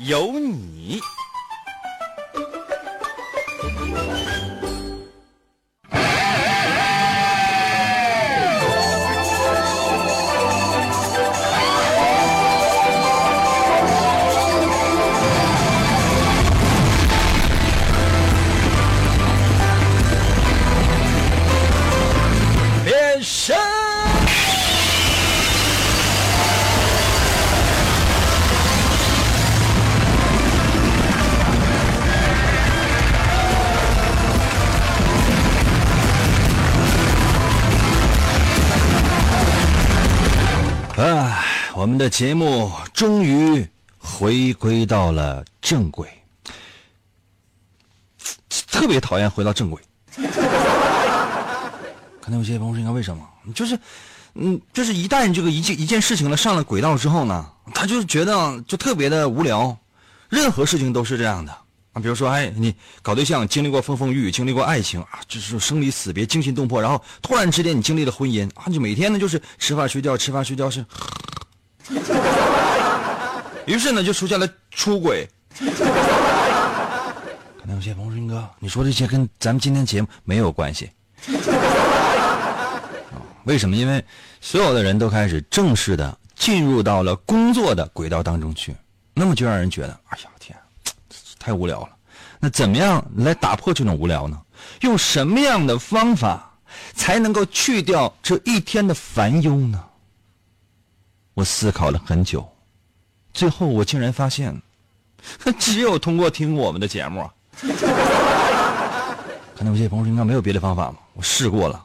有你。节目终于回归到了正轨，特别讨厌回到正轨。可能有些朋友说：“应该为什么？就是，嗯，就是一旦这个一件一件事情呢上了轨道之后呢，他就觉得就特别的无聊。任何事情都是这样的啊，比如说，哎，你搞对象经历过风风雨雨，经历过爱情啊，就是生离死别、惊心动魄，然后突然之间你经历了婚姻啊，就每天呢就是吃饭睡觉，吃饭睡觉是，于是呢就出现了出轨。可能有些朋友说：“哥，你说这些跟咱们今天节目没有关系。”为什么？因为所有的人都开始正式的进入到了工作的轨道当中去，那么就让人觉得，哎呀天，太无聊了。那怎么样来打破这种无聊呢？用什么样的方法才能够去掉这一天的烦忧呢？我思考了很久，最后我竟然发现，只有通过听我们的节目。可能有些朋友，应该没有别的方法吗？我试过了。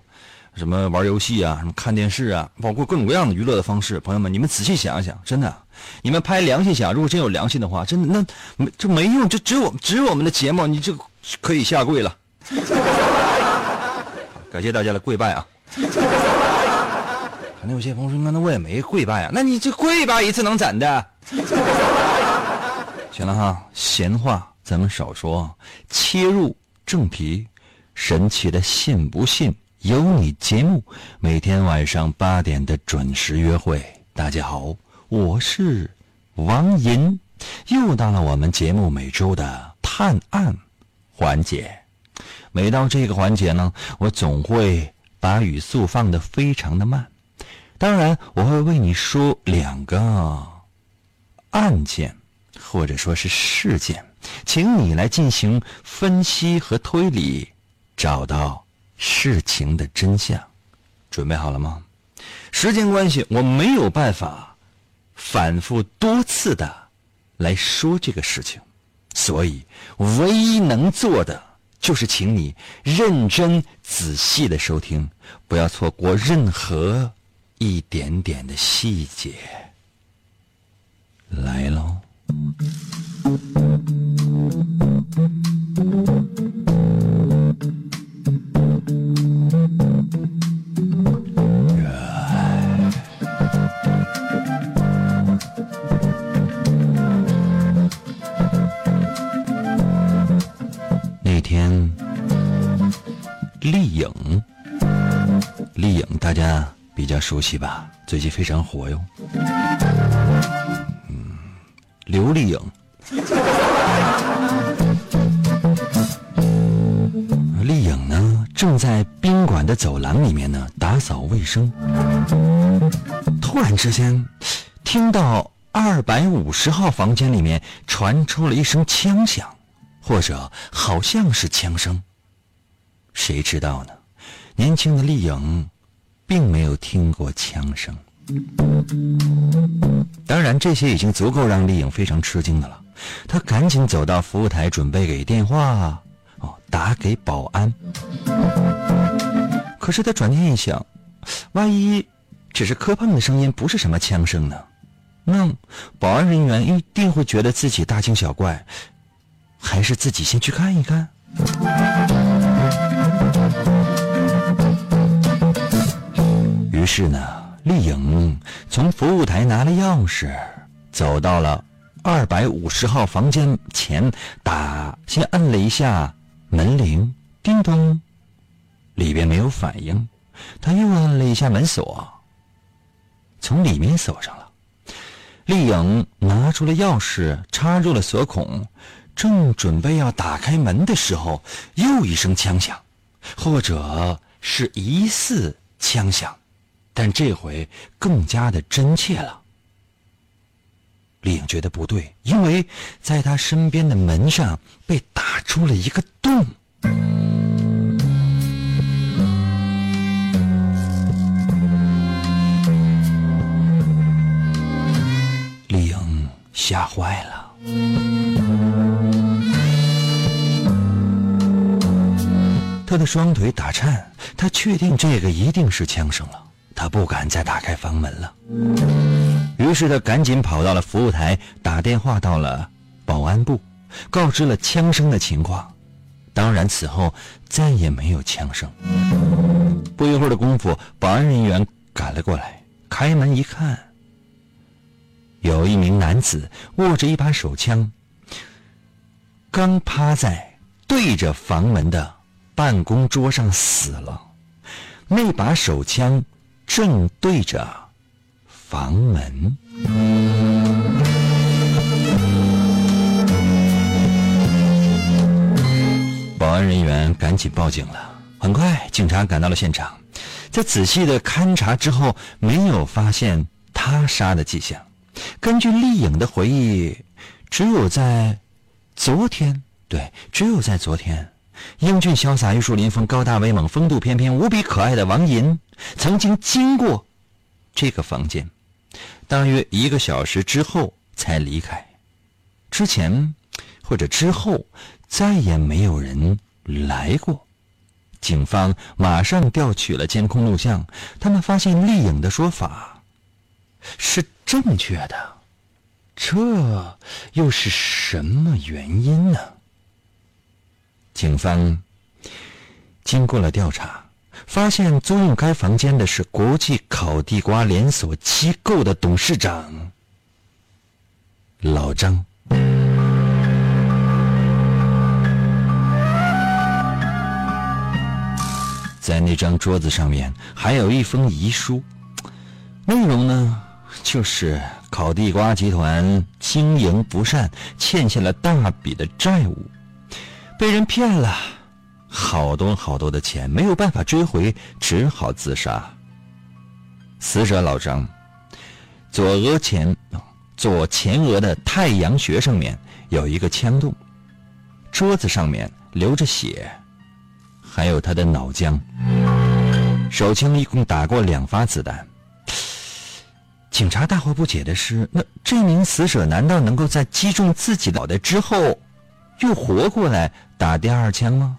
什么玩游戏啊，什么看电视啊，包括各种各样的娱乐的方式。朋友们，你们仔细想想，真的，你们拍良心想，如果真有良心的话，真的那没就没用，就只有只有我们的节目，你就可以下跪了。感谢大家的跪拜啊！那有些朋友说，那我也没跪拜啊，那你这跪拜一次能怎的？行了哈，闲话咱们少说，切入正题，神奇的信不信？由你节目，每天晚上八点的准时约会。大家好，我是王银，又到了我们节目每周的探案环节。每到这个环节呢，我总会把语速放得非常的慢。当然，我会为你说两个案件，或者说是事件，请你来进行分析和推理，找到。事情的真相，准备好了吗？时间关系，我没有办法反复多次的来说这个事情，所以唯一能做的就是请你认真仔细的收听，不要错过任何一点点的细节。来喽！那天，丽颖，丽颖大家比较熟悉吧？最近非常火哟。嗯，刘丽颖，丽颖呢正在宾馆的走廊里面呢打扫卫生，突然之间，听到二百五十号房间里面传出了一声枪响。或者好像是枪声，谁知道呢？年轻的丽颖并没有听过枪声。当然，这些已经足够让丽颖非常吃惊的了。她赶紧走到服务台，准备给电话，哦，打给保安。可是她转念一想，万一只是磕碰的声音，不是什么枪声呢？那保安人员一定会觉得自己大惊小怪。还是自己先去看一看？于是呢，丽颖从服务台拿了钥匙，走到了二百五十号房间前，打先摁了一下门铃，叮咚，里边没有反应，他又按了一下门锁，从里面锁上了。丽颖拿出了钥匙，插入了锁孔，正准备要打开门的时候，又一声枪响，或者是疑似枪响，但这回更加的真切了。丽颖觉得不对，因为在她身边的门上被打出了一个洞。丽颖吓坏了，她的双腿打颤，她确定这个一定是枪声了，他不敢再打开房门了。于是他赶紧跑到了服务台，打电话到了保安部，告知了枪声的情况。当然，此后再也没有枪声。不一会儿的功夫，保安人员赶了过来，开门一看。有一名男子握着一把手枪，刚趴在对着房门的办公桌上死了。那把手枪正对着房门。保安人员赶紧报警了。很快，警察赶到了现场，在仔细的勘查之后，没有发现他杀的迹象。根据丽颖的回忆，只有在昨天，对，只有在昨天，英俊潇洒、玉树临风、高大威猛、风度翩翩、无比可爱的王银曾经经过这个房间，大约一个小时之后才离开。之前或者之后再也没有人来过。警方马上调取了监控录像，他们发现丽颖的说法是。正确的，这又是什么原因呢？警方经过了调查，发现租用该房间的是国际烤地瓜连锁机构的董事长老张。在那张桌子上面还有一封遗书，内容呢？就是烤地瓜集团经营不善，欠下了大笔的债务，被人骗了好多好多的钱，没有办法追回，只好自杀。死者老张，左额前左前额的太阳穴上面有一个枪洞，桌子上面流着血，还有他的脑浆。手枪一共打过两发子弹。警察大惑不解的是，那这名死者难道能够在击中自己脑袋之后，又活过来打第二枪吗？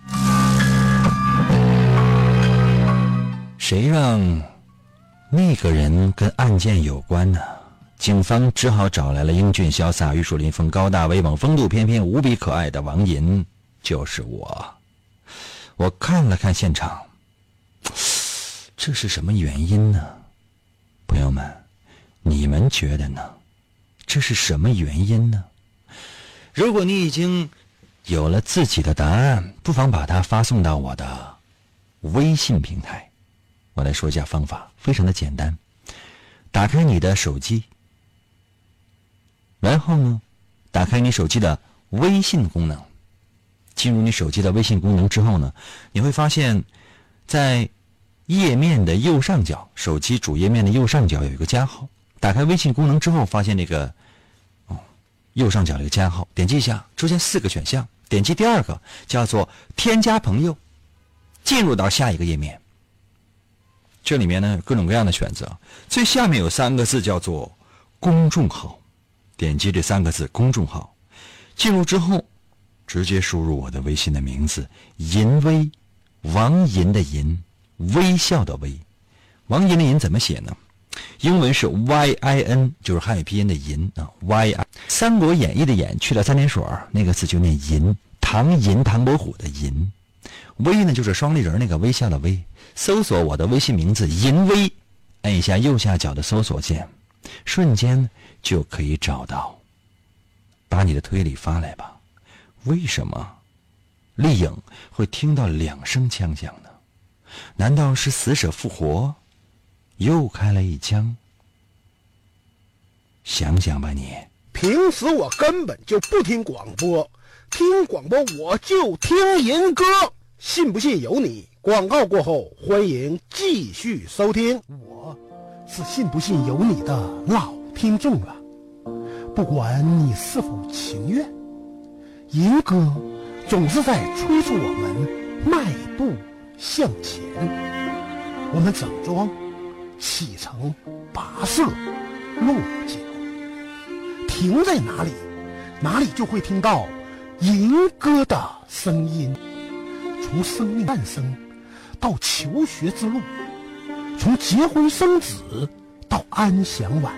谁让那个人跟案件有关呢？警方只好找来了英俊潇洒、玉树临风、高大威猛、风度翩翩、无比可爱的王银，就是我。我看了看现场，这是什么原因呢？朋友们。你们觉得呢？这是什么原因呢？如果你已经有了自己的答案，不妨把它发送到我的微信平台。我来说一下方法，非常的简单。打开你的手机，然后呢，打开你手机的微信功能。进入你手机的微信功能之后呢，你会发现，在页面的右上角，手机主页面的右上角有一个加号。打开微信功能之后，发现那个，右上角这个加号，点击一下，出现四个选项，点击第二个叫做添加朋友，进入到下一个页面。这里面呢各种各样的选择，最下面有三个字叫做公众号，点击这三个字公众号，进入之后，直接输入我的微信的名字银威，王银的银，微笑的微，王银的银怎么写呢？英文是 Y I N，就是汉语拼音的银啊，Y I。《三国演义》的演去了三点水那个字就念银。唐银，唐伯虎的银。微呢就是双立人那个微笑的微。搜索我的微信名字银微，按一下右下角的搜索键，瞬间就可以找到。把你的推理发来吧。为什么丽影会听到两声枪响呢？难道是死者复活，又开了一枪？想想吧，你。平时我根本就不听广播，听广播我就听银歌，信不信由你。广告过后，欢迎继续收听。我是信不信由你的老听众了，不管你是否情愿，银歌总是在催促我们迈步向前。我们整装启程，跋涉落脚，停在哪里，哪里就会听到银歌的声音。从生命诞生。到求学之路，从结婚生子到安享晚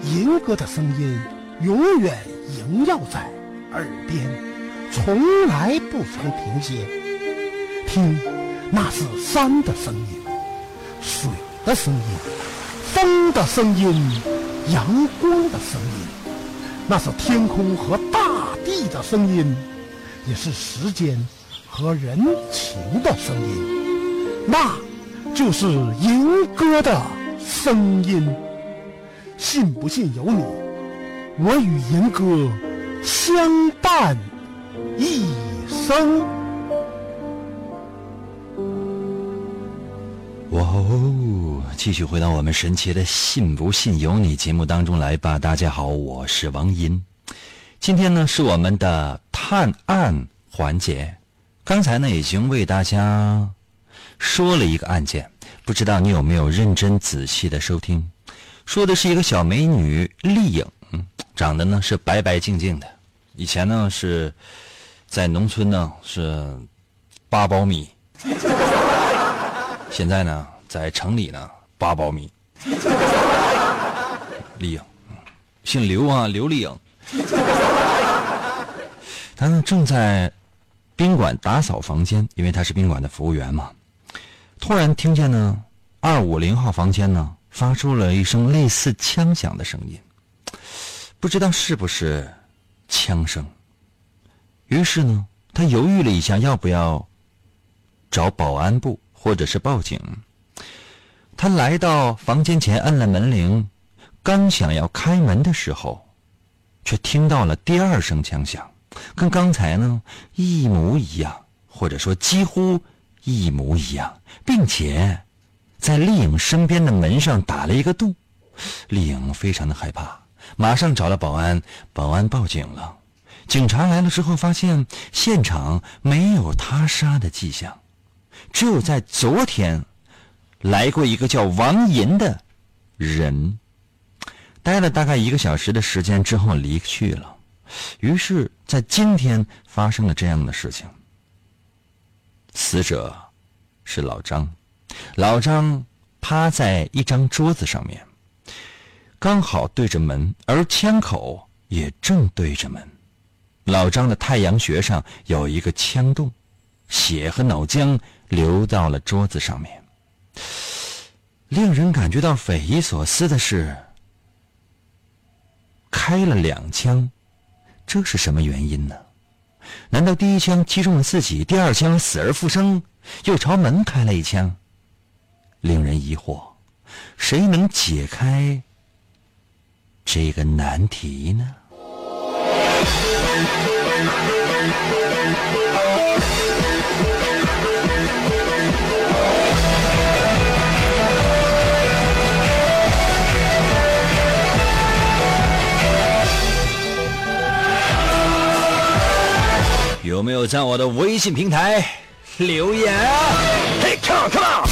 年，银歌的声音永远萦绕在耳边，从来不曾停歇。听，那是山的声音，水的声音，风的声音，阳光的声音，那是天空和大地的声音，也是时间。和人情的声音，那就是银歌的声音。信不信由你，我与银歌相伴一生。哇哦！继续回到我们神奇的“信不信由你”节目当中来吧。大家好，我是王银。今天呢是我们的探案环节。刚才呢，已经为大家说了一个案件，不知道你有没有认真仔细的收听？说的是一个小美女丽颖，长得呢是白白净净的，以前呢是在农村呢是八苞米，现在呢在城里呢八苞米。丽颖，姓刘啊，刘丽颖，他呢正在。宾馆打扫房间，因为他是宾馆的服务员嘛。突然听见呢，二五零号房间呢发出了一声类似枪响的声音，不知道是不是枪声。于是呢，他犹豫了一下，要不要找保安部或者是报警。他来到房间前，按了门铃，刚想要开门的时候，却听到了第二声枪响。跟刚才呢一模一样，或者说几乎一模一样，并且在丽颖身边的门上打了一个洞。丽颖非常的害怕，马上找了保安，保安报警了。警察来了之后，发现现场没有他杀的迹象，只有在昨天来过一个叫王银的人，待了大概一个小时的时间之后离去了。于是，在今天发生了这样的事情。死者是老张，老张趴在一张桌子上面，刚好对着门，而枪口也正对着门。老张的太阳穴上有一个枪洞，血和脑浆流到了桌子上面。令人感觉到匪夷所思的是，开了两枪。这是什么原因呢？难道第一枪击中了自己，第二枪死而复生，又朝门开了一枪？令人疑惑，谁能解开这个难题呢？有没有在我的微信平台留言啊？嘿，come on，come on！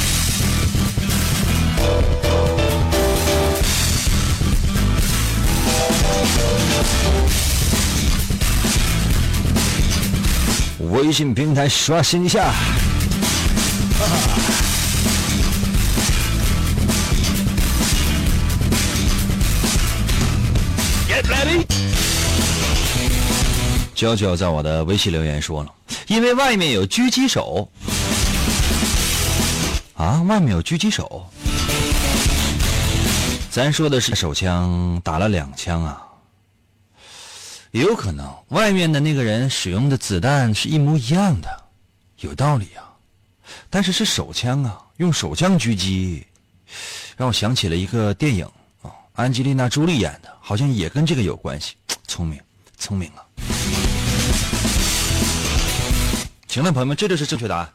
微信平台刷新一下。娇娇在我的微信留言说了，因为外面有狙击手。啊，外面有狙击手。咱说的是手枪打了两枪啊，也有可能外面的那个人使用的子弹是一模一样的，有道理啊。但是是手枪啊，用手枪狙击，让我想起了一个电影啊，安吉丽娜·朱莉演的，好像也跟这个有关系。聪明，聪明啊！行了，朋友们，这就是正确答案。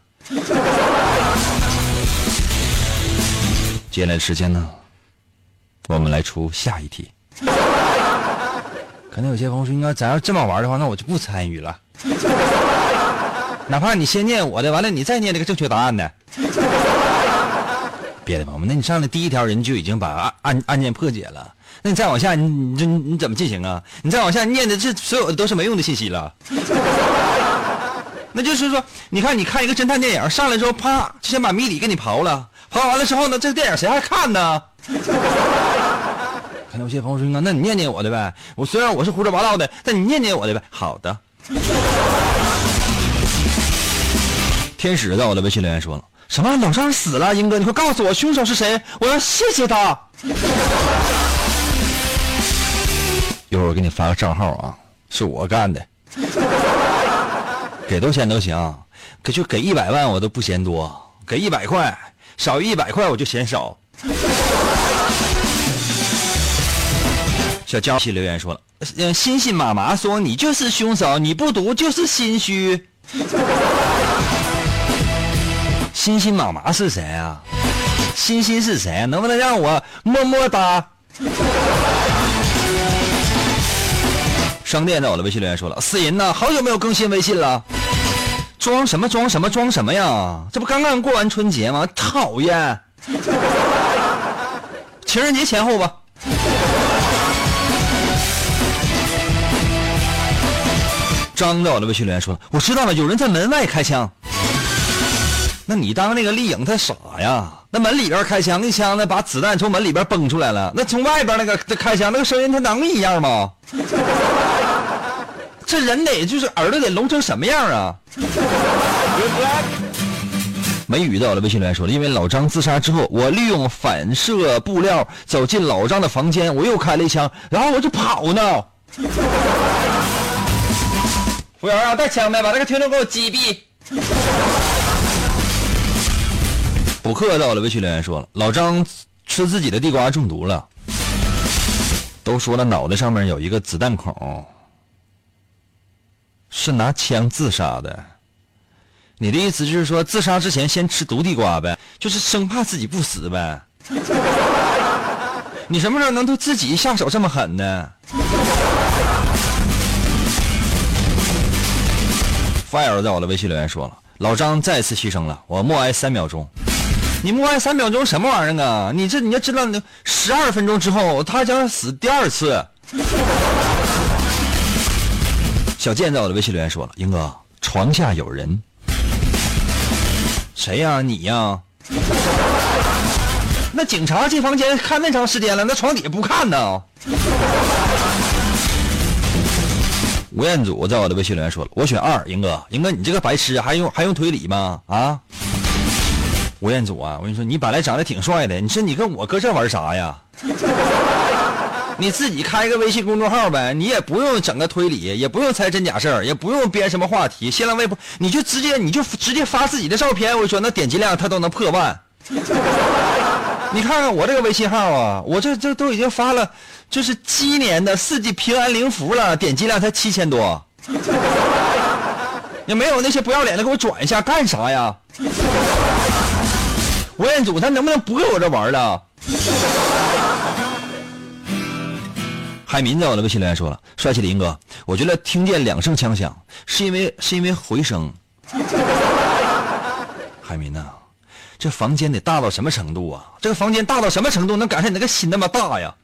接下来的时间呢？我们来出下一题。可能有些朋友说：“应该咱要这么玩的话，那我就不参与了。哪怕你先念我的，完了你再念这个正确答案的。别的朋友们，那你上来第一条人就已经把案案件破解了，那你再往下，你你这你怎么进行啊？你再往下念的这所有的都是没用的信息了。那就是说，你看，你看一个侦探电影，上来之后啪就先把谜底给你刨了，刨完了之后呢，这个电影谁还看呢？可能有些朋友说：“那你念念我的呗。”我虽然我是胡说八道的，但你念念我的呗。好的。天使在我的微信留言说了：“什么？老张死了？英哥，你快告诉我凶手是谁？我要谢谢他。”一会儿我给你发个账号啊，是我干的，给多少钱都行，可就给一百万我都不嫌多，给一百块少于一百块我就嫌少。小娇气留言说了：“嗯，欣欣妈妈说你就是凶手，你不读就是心虚。”欣欣妈妈是谁啊？欣欣是谁？能不能让我么么哒？商店在我的微信留言说了：“死人呐，好久没有更新微信了，装什么装什么装什么呀？这不刚刚过完春节吗？讨厌！情人节前后吧。”张在我的微信留言说：“我知道了，有人在门外开枪。那你当那个丽颖她傻呀？那门里边开枪，一枪呢把子弹从门里边崩出来了。那从外边那个开枪，那个声音它能一样吗？这人得就是耳朵得聋成什么样啊？”梅雨在我的微信留言说：“因为老张自杀之后，我利用反射布料走进老张的房间，我又开了一枪，然后我就跑呢。”服务员啊，带枪呗，把这个听众给我击毙。补课在我的微信留言说了，老张吃自己的地瓜中毒了。都说了，脑袋上面有一个子弹孔，是拿枪自杀的。你的意思就是说，自杀之前先吃毒地瓜呗，就是生怕自己不死呗。你什么时候能对自己下手这么狠呢？fire 在我的微信留言说了，老张再次牺牲了，我默哀三秒钟。你默哀三秒钟什么玩意儿啊？你这你要知道，十二分钟之后他将死第二次。小健在我的微信留言说了，英哥，床下有人。谁呀？你呀？那警察进房间看那长时间了，那床底下不看呢？吴彦祖在我的微信留言说了：“我选二，英哥，英哥，你这个白痴还用还用推理吗？啊？”吴彦祖啊，我跟你说，你本来长得挺帅的，你说你跟我搁这玩啥呀？你自己开个微信公众号呗，你也不用整个推理，也不用猜真假事儿，也不用编什么话题，新浪微博你就直接你就直接发自己的照片，我说那点击量他都能破万。你看看我这个微信号啊，我这这都已经发了。就是鸡年的四季平安灵符了，点击量才七千多。也没有那些不要脸的给我转一下，干啥呀？吴彦祖他能不能不跟我这玩了？海民在我的微信留言说了：“帅气的英哥，我觉得听见两声枪响，是因为是因为回声。”海民呐，这房间得大到什么程度啊？这个房间大到什么程度能赶上你那个心那么大呀？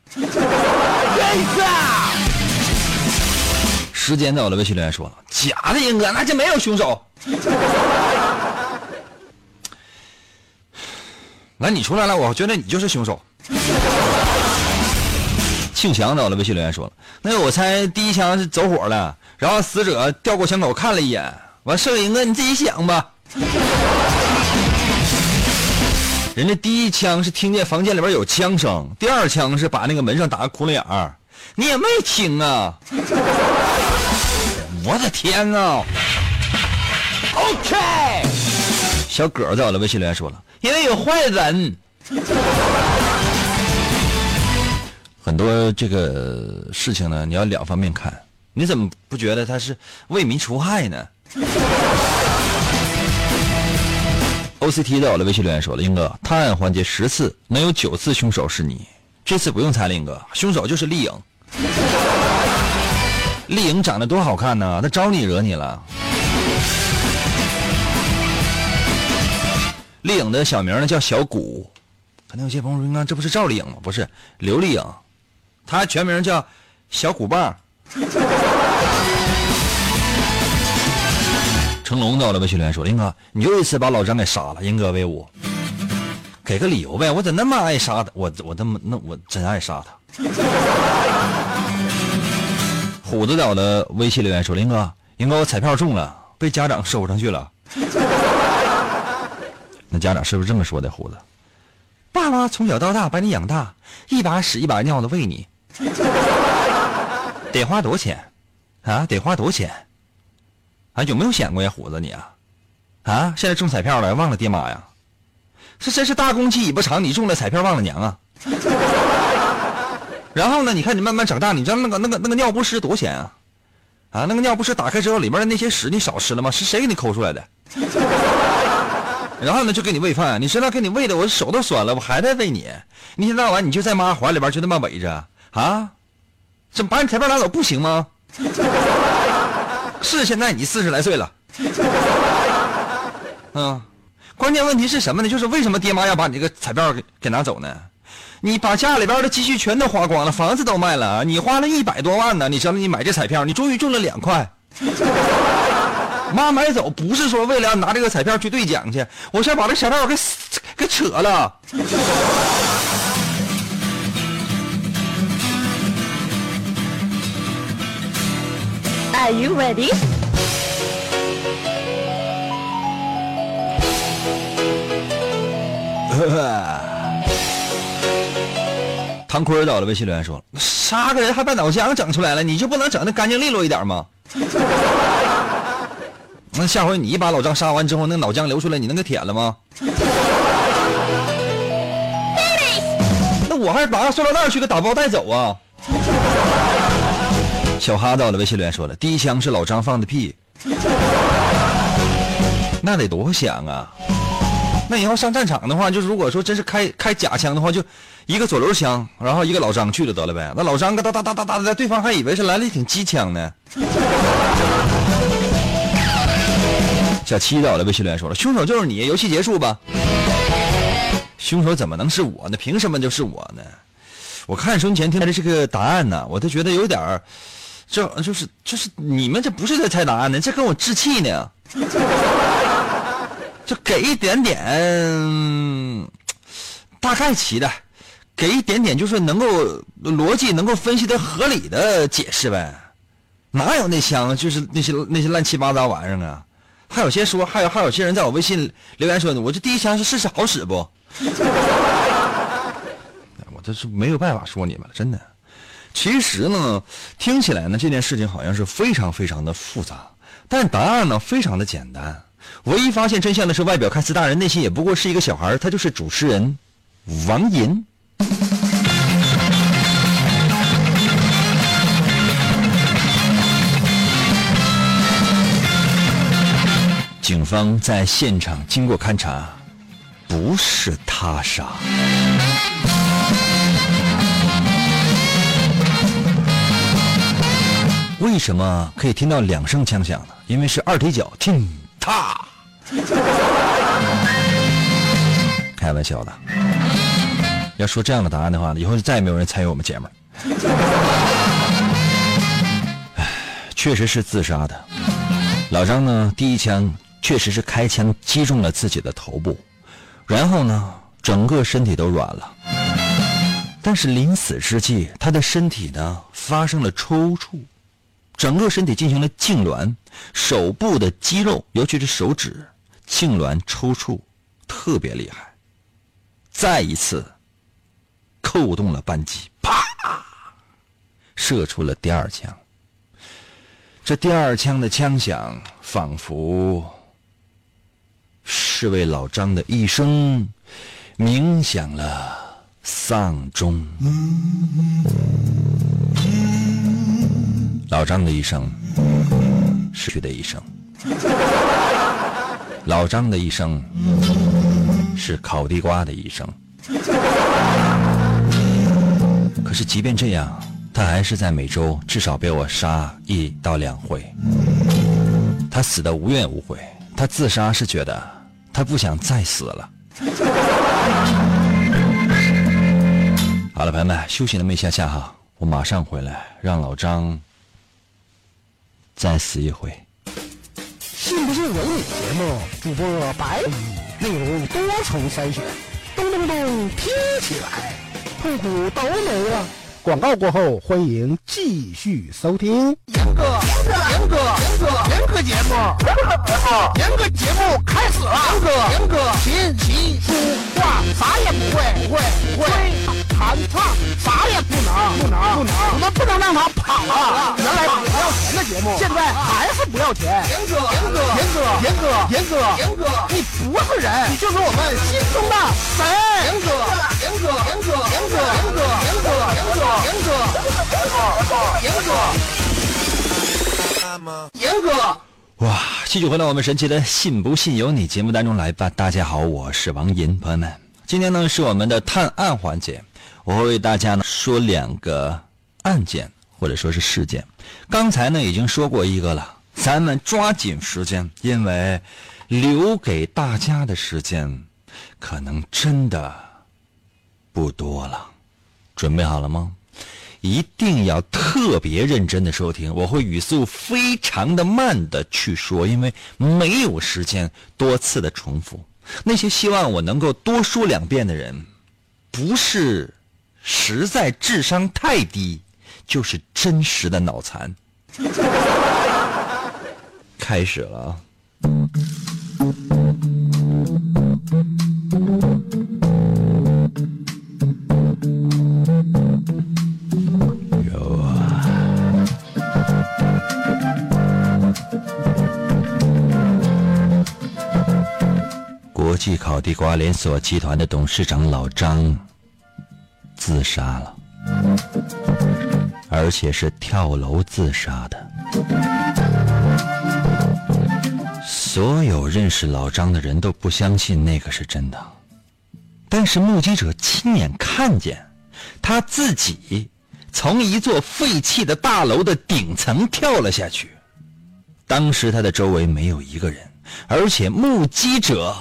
时间在我的微信留言说了，假的，英哥，那就没有凶手。来，你出来了，我觉得你就是凶手。姓祥的了，微信留言说了，那个我猜第一枪是走火了，然后死者掉过枪口看了一眼，完摄影哥你自己想吧。人家第一枪是听见房间里边有枪声，第二枪是把那个门上打个窟窿眼儿，你也没听啊！我的天呐！OK，小葛在我的微信留言说了，因为有坏人。很多这个事情呢，你要两方面看，你怎么不觉得他是为民除害呢？OCT 在我的微信留言说了：“英哥，探案环节十次，能有九次凶手是你。这次不用猜了，英哥，凶手就是丽颖。丽颖长得多好看呢，她招你惹你了？丽颖的小名呢叫小谷，可能有些朋友说，英这不是赵丽颖吗？不是，刘丽颖，她全名叫小虎棒。”成龙到了，微信留言说：“林哥，你又一次把老张给杀了。”英哥威武，给个理由呗。我咋那么爱杀他？我我这么那我真爱杀他。虎子在我的微信留言说：“林哥，英哥，我彩票中了，被家长收上去了。”那家长是不是这么说的？虎子，爸妈从小到大把你养大，一把屎一把尿的喂你，得花多少钱？啊，得花多少钱？啊，有没有想过呀，虎子你啊？啊，现在中彩票了，忘了爹妈呀？这真是大公鸡尾巴长，你中了彩票忘了娘啊？然后呢？你看你慢慢长大，你知道那个那个那个尿不湿多少钱啊？啊，那个尿不湿打开之后，里面的那些屎你少吃了吗？是谁给你抠出来的？然后呢，就给你喂饭，你知道给你喂的我手都酸了，我还在喂你。一天到晚你就在妈怀里边就那么围着啊？这把你彩票拿走不行吗？是现在你四十来岁了，嗯，关键问题是什么呢？就是为什么爹妈要把你这个彩票给给拿走呢？你把家里边的积蓄全都花光了，房子都卖了，你花了一百多万呢，你知道你买这彩票，你终于中了两块。妈买走不是说为了拿这个彩票去兑奖去，我想把这彩票给给扯了。Are you ready? 唐坤到了，微信留言说：“杀个人还把脑浆整出来了，你就不能整的干净利落一点吗？那下回你把老张杀完之后，那脑浆流出来，你能给舔了吗？那我还是拿个塑料袋去给打包带走啊！”小哈到了，微信留言说了：“第一枪是老张放的屁，那得多响啊！那以后上战场的话，就是如果说真是开开假枪的话，就一个左轮枪，然后一个老张去了得了呗。那老张哒哒哒哒哒的，对方还以为是来了一挺机枪呢。”小七到了，微信留言说了：“凶手就是你，游戏结束吧。”凶手怎么能是我呢？凭什么就是我呢？我看收音前听的这个答案呢，我都觉得有点儿。这就是就是你们这不是在猜答案呢，这跟我置气呢。就给一点点大概齐的，给一点点就是能够逻辑能够分析的合理的解释呗。哪有那枪就是那些那些乱七八糟玩意儿啊？还有些说还有还有些人在我微信留言说呢，我这第一枪是试试好使不？我这是没有办法说你们了，真的。其实呢，听起来呢，这件事情好像是非常非常的复杂，但答案呢非常的简单。唯一发现真相的是，外表看似大人，内心也不过是一个小孩他就是主持人王银。警方在现场经过勘查，不是他杀。为什么可以听到两声枪响呢？因为是二踢脚，听踏。开玩笑的。要说这样的答案的话，以后就再也没有人参与我们节目。唉，确实是自杀的。老张呢，第一枪确实是开枪击中了自己的头部，然后呢，整个身体都软了。但是临死之际，他的身体呢发生了抽搐，整个身体进行了痉挛，手部的肌肉，尤其是手指痉挛抽搐，特别厉害。再一次扣动了扳机，啪，射出了第二枪。这第二枪的枪响，仿佛是为老张的一生鸣响了丧钟。老张的一生，失去的一生。老张的一生，是烤地瓜的一生。可是，即便这样。他还是在每周至少被我杀一到两回。他死的无怨无悔，他自杀是觉得他不想再死了。好了，朋友们，休息那么一下下哈，我马上回来，让老张再死一回。信不信由你节目，主播白内容多重筛选，咚咚咚听起来，痛苦都没了。广告过后，欢迎继续收听。严哥，严哥，严哥，严哥节目，严哥节目，严哥节目开始了。严哥，严哥，琴棋书画啥也不会，不会，不会。弹唱啥也不能，不能，不能。我们不能让他跑了。原来不要钱的节目，现在还是不要钱。严哥，严哥，严哥，严哥，严哥，严哥，你不是人，你就是我们心中的神。严哥，严哥，严哥，严哥，严哥，严哥，严哥。严哥，严哥，严哥，哇！继续回到我们神奇的“信不信由你”节目当中来吧。大家好，我是王银，朋友们，今天呢是我们的探案环节，我会为大家呢说两个案件或者说是事件。刚才呢已经说过一个了，咱们抓紧时间，因为留给大家的时间可能真的不多了。准备好了吗？一定要特别认真的收听，我会语速非常的慢的去说，因为没有时间多次的重复。那些希望我能够多说两遍的人，不是实在智商太低，就是真实的脑残。开始了。国际烤地瓜连锁集团的董事长老张自杀了，而且是跳楼自杀的。所有认识老张的人都不相信那个是真的，但是目击者亲眼看见他自己从一座废弃的大楼的顶层跳了下去。当时他的周围没有一个人，而且目击者。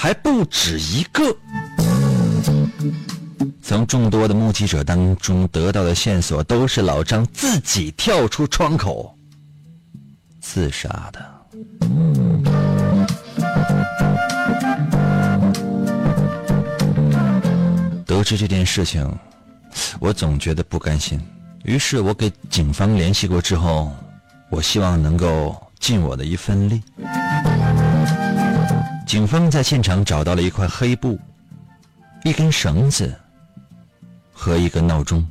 还不止一个。从众多的目击者当中得到的线索，都是老张自己跳出窗口自杀的。得知这件事情，我总觉得不甘心，于是我给警方联系过之后，我希望能够尽我的一份力。警方在现场找到了一块黑布、一根绳子和一个闹钟，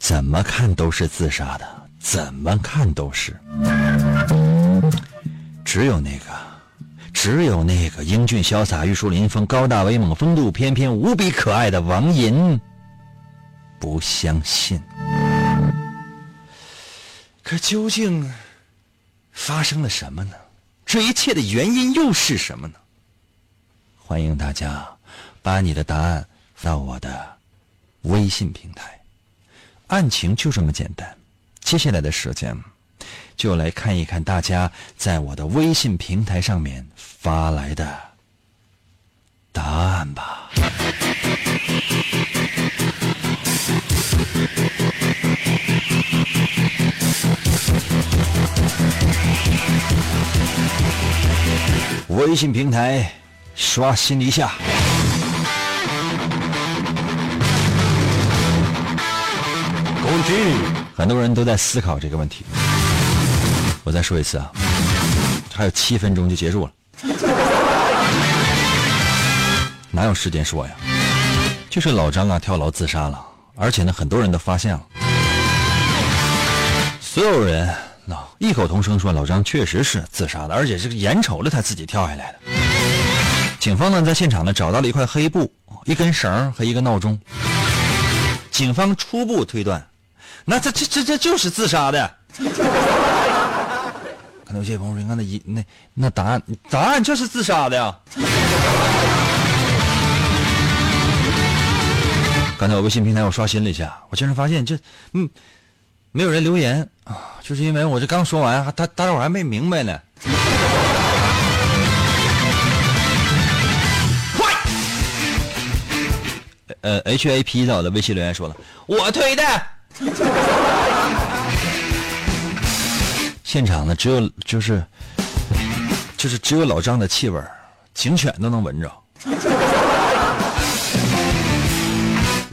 怎么看都是自杀的，怎么看都是。只有那个，只有那个英俊潇洒、玉树临风、高大威猛、风度翩翩、无比可爱的王银不相信。可究竟发生了什么呢？这一切的原因又是什么呢？欢迎大家把你的答案到我的微信平台。案情就这么简单。接下来的时间，就来看一看大家在我的微信平台上面发来的答案吧。微信平台刷新一下。工具很多人都在思考这个问题。我再说一次啊还有七分钟就结束了。哪有时间说呀？就是老张啊跳楼自杀了而且呢很多人都发现了所有人那异口同声说老张确实是自杀的，而且是眼瞅着他自己跳下来的。警方呢在现场呢找到了一块黑布、一根绳和一个闹钟。警方初步推断，那这这这这就是自杀的。可能有些朋友说，那一那那答案答案就是自杀的呀。刚才我微信平台我刷新了一下，我竟然发现这嗯没有人留言啊，就是因为我这刚说完，大大伙还没明白呢。呃，H A P 在我的微信留言说了，我推的。现场呢，只有就是就是只有老张的气味警犬都能闻着。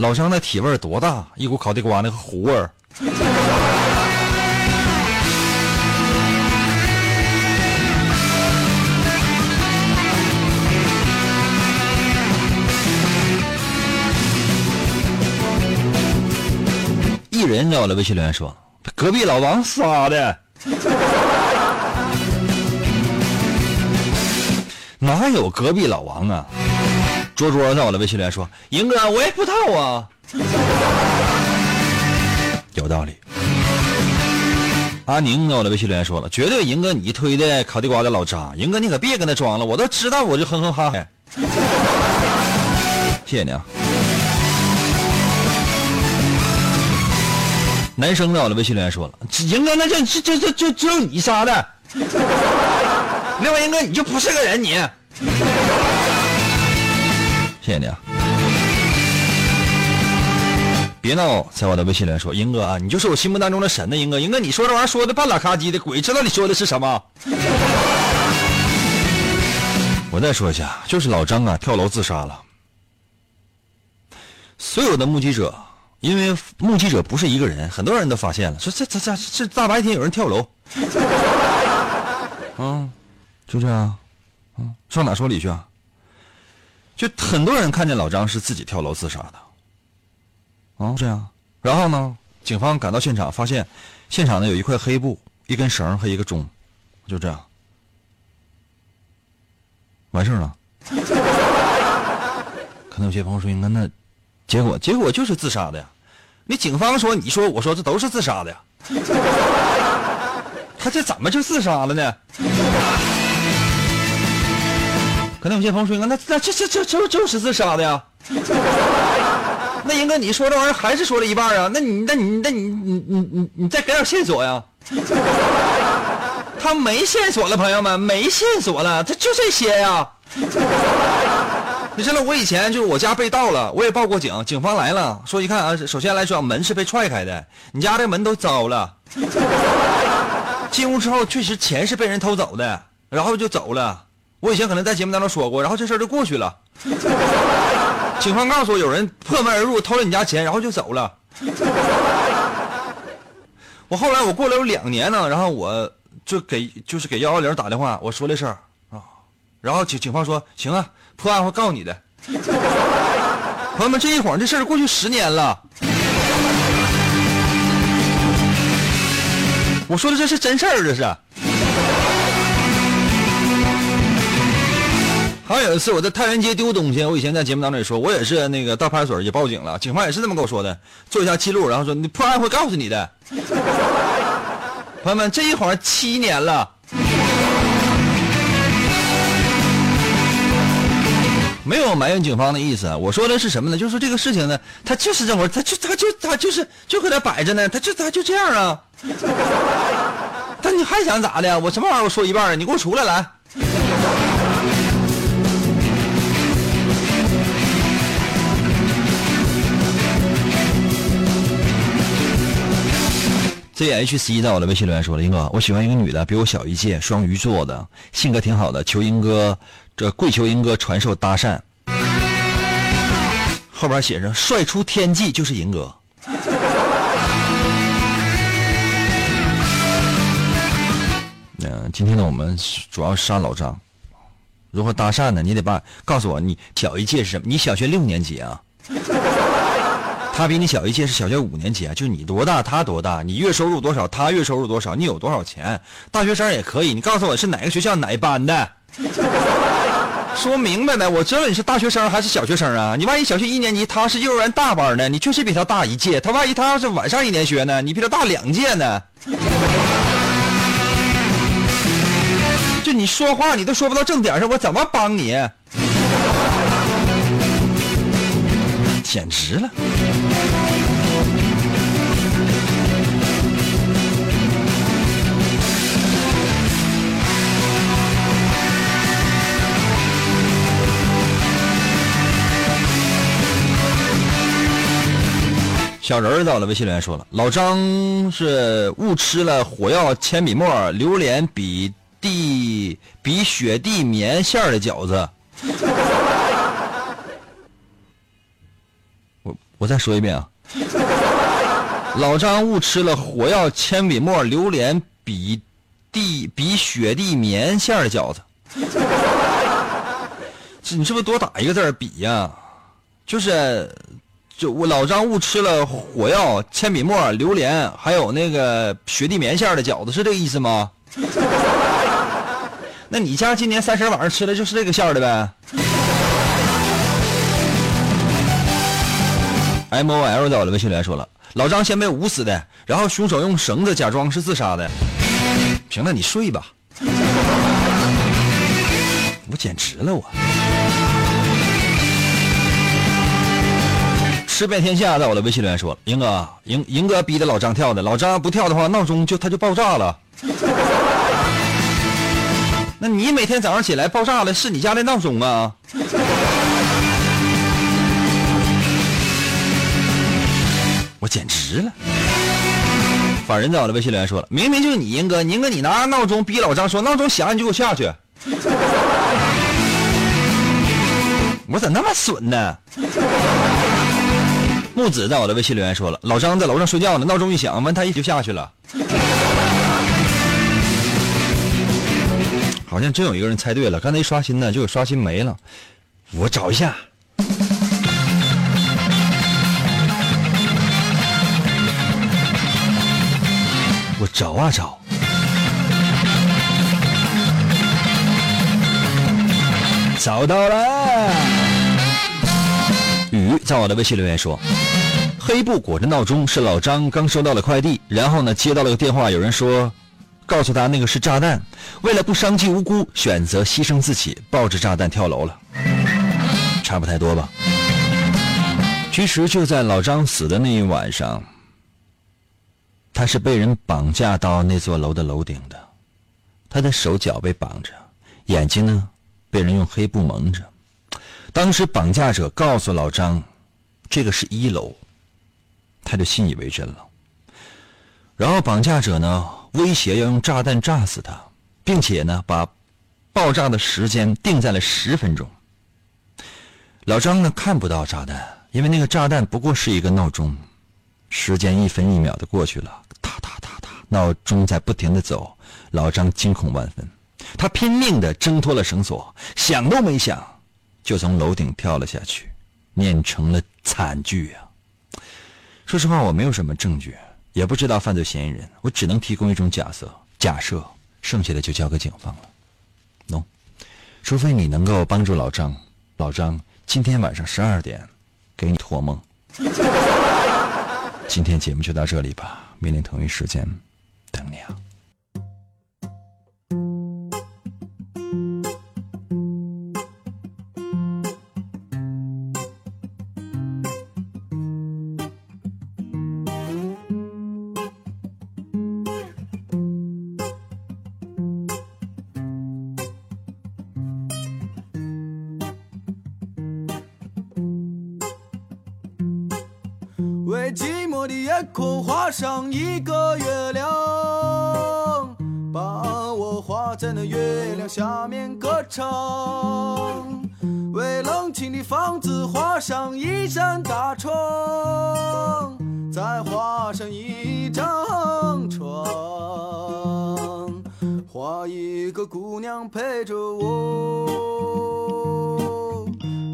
老乡那体味多大？一股烤地瓜那个糊味儿。一人在我的微信留言说：“隔壁老王杀的。”哪有隔壁老王啊？卓卓在我的微信留言说：“赢哥，我也不知道啊。”有道理。阿宁在我的微信留言说了：“绝对赢哥你推的烤地瓜的老张，赢哥你可别跟他装了，我都知道，我就哼哼哈嘿。”谢谢你啊。男生在我的微信留言说了：“赢哥，那就就就就就只有你杀的。另外，赢哥你就不是个人，你。”谢谢你啊！别闹，在我的微信里说：“英哥啊，你就是我心目当中的神呢，英哥，英哥，你说这玩意儿说的半拉咔叽的，鬼知道你说的是什么。”我再说一下，就是老张啊跳楼自杀了。所有的目击者。因为目击者不是一个人，很多人都发现了，说这这这这大白天有人跳楼，啊，就这样，嗯，上哪说理去啊？就很多人看见老张是自己跳楼自杀的，啊，这样，然后呢，警方赶到现场，发现现场呢有一块黑布、一根绳和一个钟，就这样，完事了。可能有些朋友说，应该那。结果，结果就是自杀的呀！你警方说，你说，我说，这都是自杀的呀！他这怎么就自杀了呢？可能有些朋友说，那那这这这这就是自杀的呀！那英哥，你说这玩意儿还是说了一半啊？那你那你那你你你你你再给点线索呀！他没线索了，朋友们，没线索了，他就这些呀！你知道我以前就是我家被盗了，我也报过警，警方来了，说一看啊，首先来说门是被踹开的，你家这门都糟了。进屋之后确实钱是被人偷走的，然后就走了。我以前可能在节目当中说过，然后这事儿就过去了。警方告诉我有人破门而入偷了你家钱，然后就走了。我后来我过了有两年呢，然后我就给就是给幺幺零打电话，我说这事儿啊，然后警警方说行啊。破案会告你的，朋友们，这一晃这事儿过去十年了。我说的这是真事儿，这是。还有一次我在太原街丢东西，我以前在节目当中也说，我也是那个到派出所也报警了，警方也是这么跟我说的，做一下记录，然后说你破案会告诉你的。朋友们，这一晃七年了。没有埋怨警方的意思，我说的是什么呢？就是说这个事情呢，他就是这会儿，他就他就他就是就搁那摆着呢，他就他就这样啊。但你还想咋的？我什么玩意儿？我说一半你给我出来来。ZHC 在我的微信留言说了：“英哥，我喜欢一个女的，比我小一届，双鱼座的，性格挺好的，求英哥，这跪求英哥传授搭讪。”后边写上“帅出天际”就是银哥。今天呢，我们主要杀老张，如何搭讪呢？你得把告诉我，你小一届是什么？你小学六年级啊？他比你小一届，是小学五年级啊。就你多大，他多大？你月收入多少？他月收入多少？你有多少钱？大学生也可以。你告诉我是哪个学校哪一班的？说明白呗，我知道你是大学生还是小学生啊？你万一小学一年级，他是幼儿园大班呢，你确实比他大一届。他万一他要是晚上一年学呢？你比他大两届呢？就你说话，你都说不到正点上，我怎么帮你？简直了！小人儿到了，微信留言说了，老张是误吃了火药、铅笔墨、榴莲、比地、比雪地棉馅儿的饺子。我再说一遍啊，老张误吃了火药、铅笔墨、榴莲、比地、比雪地棉馅儿饺子。你是不是多打一个字儿比呀？就是。就我老张误吃了火药、铅笔墨、榴莲，还有那个雪地棉馅儿的饺子，是这个意思吗？那你家今年三十晚上吃的就是这个馅儿的呗？M O L 在我的，微信留言说了，老张先被捂死的，然后凶手用绳子假装是自杀的。行了，你睡吧。我简直了，我。吃遍天下，在我的微信留言说：“英哥，英英哥逼着老张跳的，老张不跳的话，闹钟就他就爆炸了。那你每天早上起来爆炸了，是你家的闹钟啊？我简直了！反人在我的微信留言说了，明明就是你英哥，英哥你拿闹钟逼老张说闹钟响你就给我下去。我咋那么损呢？” 木子在我的微信留言说了：“老张在楼上睡觉呢，闹钟一响，完他一就下去了。好像真有一个人猜对了，刚才一刷新呢，就有刷新没了。我找一下，我找啊找，找到了。”雨在我的微信留言说：“黑布裹着闹钟是老张刚收到了快递，然后呢接到了个电话，有人说，告诉他那个是炸弹，为了不伤及无辜，选择牺牲自己，抱着炸弹跳楼了。差不太多吧？其实就在老张死的那一晚上，他是被人绑架到那座楼的楼顶的，他的手脚被绑着，眼睛呢被人用黑布蒙着。”当时绑架者告诉老张，这个是一楼，他就信以为真了。然后绑架者呢威胁要用炸弹炸死他，并且呢把爆炸的时间定在了十分钟。老张呢看不到炸弹，因为那个炸弹不过是一个闹钟。时间一分一秒的过去了，哒哒哒哒，闹钟在不停的走。老张惊恐万分，他拼命的挣脱了绳索，想都没想。就从楼顶跳了下去，念成了惨剧啊！说实话，我没有什么证据，也不知道犯罪嫌疑人，我只能提供一种假设，假设，剩下的就交给警方了。喏，除非你能够帮助老张，老张今天晚上十二点给你托梦。今天节目就到这里吧，明天同一时间等你啊。上一扇大窗再画上一张床画一个姑娘陪着我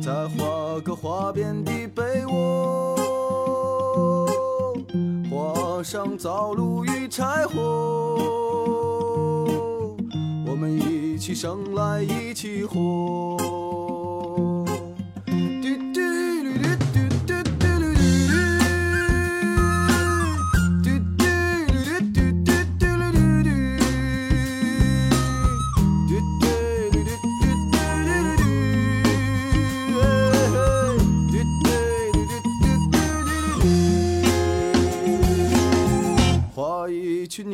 再画个花边的被窝。画上灶炉与柴火我们一起生来一起活。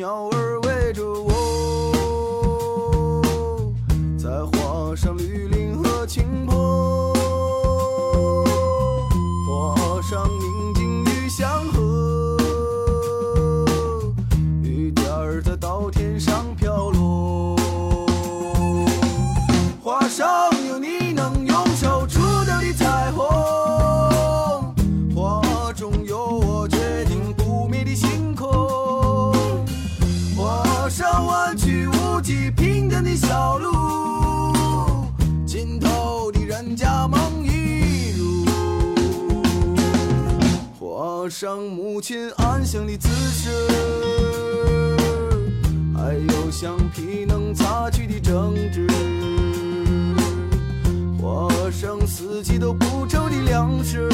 your 上母亲安详的姿势还有橡皮能擦去的争执。画上四季都不愁的粮食。